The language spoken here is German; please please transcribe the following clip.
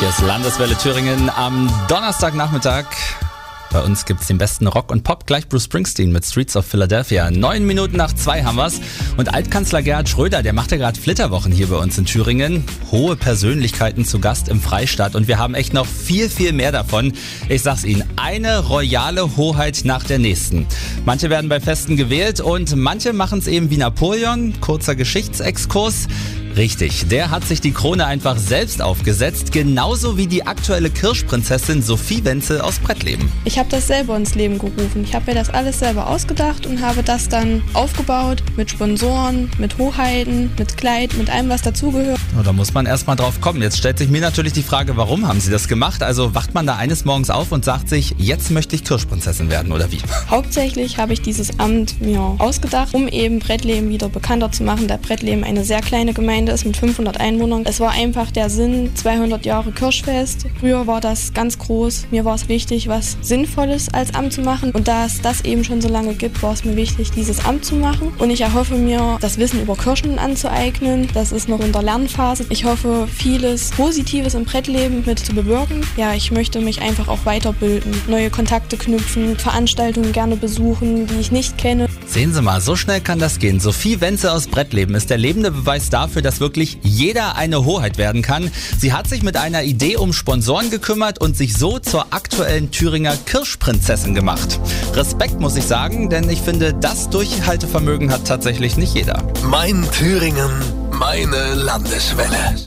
Hier ist Landeswelle Thüringen am Donnerstagnachmittag. Bei uns gibt's den besten Rock und Pop, gleich Bruce Springsteen mit Streets of Philadelphia. Neun Minuten nach zwei haben wir's. Und Altkanzler Gerhard Schröder, der macht ja gerade Flitterwochen hier bei uns in Thüringen. Hohe Persönlichkeiten zu Gast im Freistaat und wir haben echt noch viel, viel mehr davon. Ich sag's Ihnen, eine royale Hoheit nach der nächsten. Manche werden bei Festen gewählt und manche machen's eben wie Napoleon. Kurzer Geschichtsexkurs. Richtig, der hat sich die Krone einfach selbst aufgesetzt, genauso wie die aktuelle Kirschprinzessin Sophie Wenzel aus Brettleben. Ich habe das selber ins Leben gerufen. Ich habe mir das alles selber ausgedacht und habe das dann aufgebaut mit Sponsoren, mit Hochheiten, mit Kleid, mit allem, was dazugehört. Da muss man erstmal drauf kommen. Jetzt stellt sich mir natürlich die Frage, warum haben Sie das gemacht? Also wacht man da eines Morgens auf und sagt sich, jetzt möchte ich Kirschprinzessin werden oder wie? Hauptsächlich habe ich dieses Amt mir ausgedacht, um eben Brettleben wieder bekannter zu machen, da Brettleben eine sehr kleine Gemeinde ist mit 500 Einwohnern. Es war einfach der Sinn, 200 Jahre Kirschfest. Früher war das ganz groß. Mir war es wichtig, was Sinnvolles als Amt zu machen. Und da es das eben schon so lange gibt, war es mir wichtig, dieses Amt zu machen. Und ich erhoffe mir, das Wissen über Kirschen anzueignen. Das ist noch in der Lernphase. Ich hoffe, vieles Positives im Brettleben mit zu bewirken. Ja, ich möchte mich einfach auch weiterbilden, neue Kontakte knüpfen, Veranstaltungen gerne besuchen, die ich nicht kenne. Sehen Sie mal, so schnell kann das gehen. Sophie Wenzel aus Brettleben ist der lebende Beweis dafür, dass wirklich jeder eine Hoheit werden kann. Sie hat sich mit einer Idee um Sponsoren gekümmert und sich so zur aktuellen Thüringer Kirschprinzessin gemacht. Respekt muss ich sagen, denn ich finde, das Durchhaltevermögen hat tatsächlich nicht jeder. Mein Thüringen, meine Landeswelle.